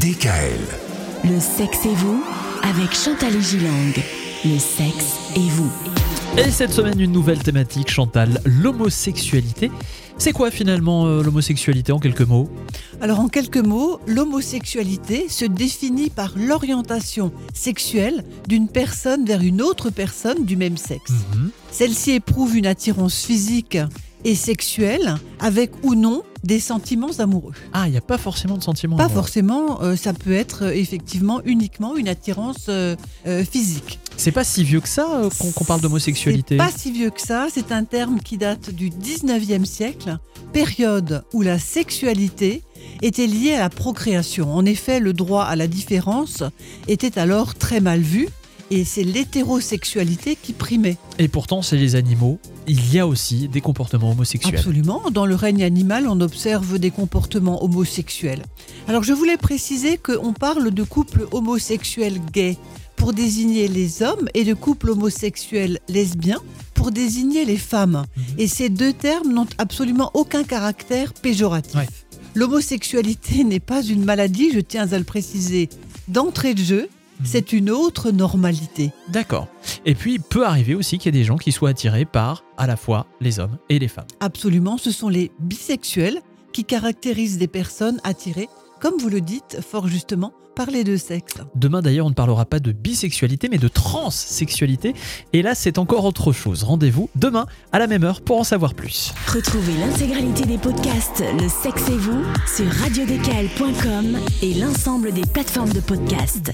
DKL. Le sexe et vous avec Chantal et Gilang. Le sexe et vous. Et cette semaine, une nouvelle thématique, Chantal, l'homosexualité. C'est quoi finalement euh, l'homosexualité en quelques mots? Alors en quelques mots, l'homosexualité se définit par l'orientation sexuelle d'une personne vers une autre personne du même sexe. Mhm. Celle-ci éprouve une attirance physique et sexuelle avec ou non des sentiments amoureux. Ah, il n'y a pas forcément de sentiments. Pas amoureux. forcément, euh, ça peut être euh, effectivement uniquement une attirance euh, physique. C'est pas si vieux que ça qu'on parle d'homosexualité? Pas si vieux que ça, c'est un terme qui date du 19e siècle, période où la sexualité était liée à la procréation. En effet, le droit à la différence était alors très mal vu et c'est l'hétérosexualité qui primait. Et pourtant, c'est les animaux. Il y a aussi des comportements homosexuels. Absolument. Dans le règne animal, on observe des comportements homosexuels. Alors je voulais préciser qu'on parle de couples homosexuels gays pour désigner les hommes et de couples homosexuels lesbiens pour désigner les femmes. Mhm. Et ces deux termes n'ont absolument aucun caractère péjoratif. Ouais. L'homosexualité n'est pas une maladie, je tiens à le préciser d'entrée de jeu. Mhm. C'est une autre normalité. D'accord. Et puis, il peut arriver aussi qu'il y ait des gens qui soient attirés par à la fois les hommes et les femmes. Absolument, ce sont les bisexuels qui caractérisent des personnes attirées, comme vous le dites fort justement, par les deux sexes. Demain d'ailleurs, on ne parlera pas de bisexualité, mais de transsexualité. Et là, c'est encore autre chose. Rendez-vous demain à la même heure pour en savoir plus. Retrouvez l'intégralité des podcasts Le sexe et vous sur radiodkl.com et l'ensemble des plateformes de podcasts.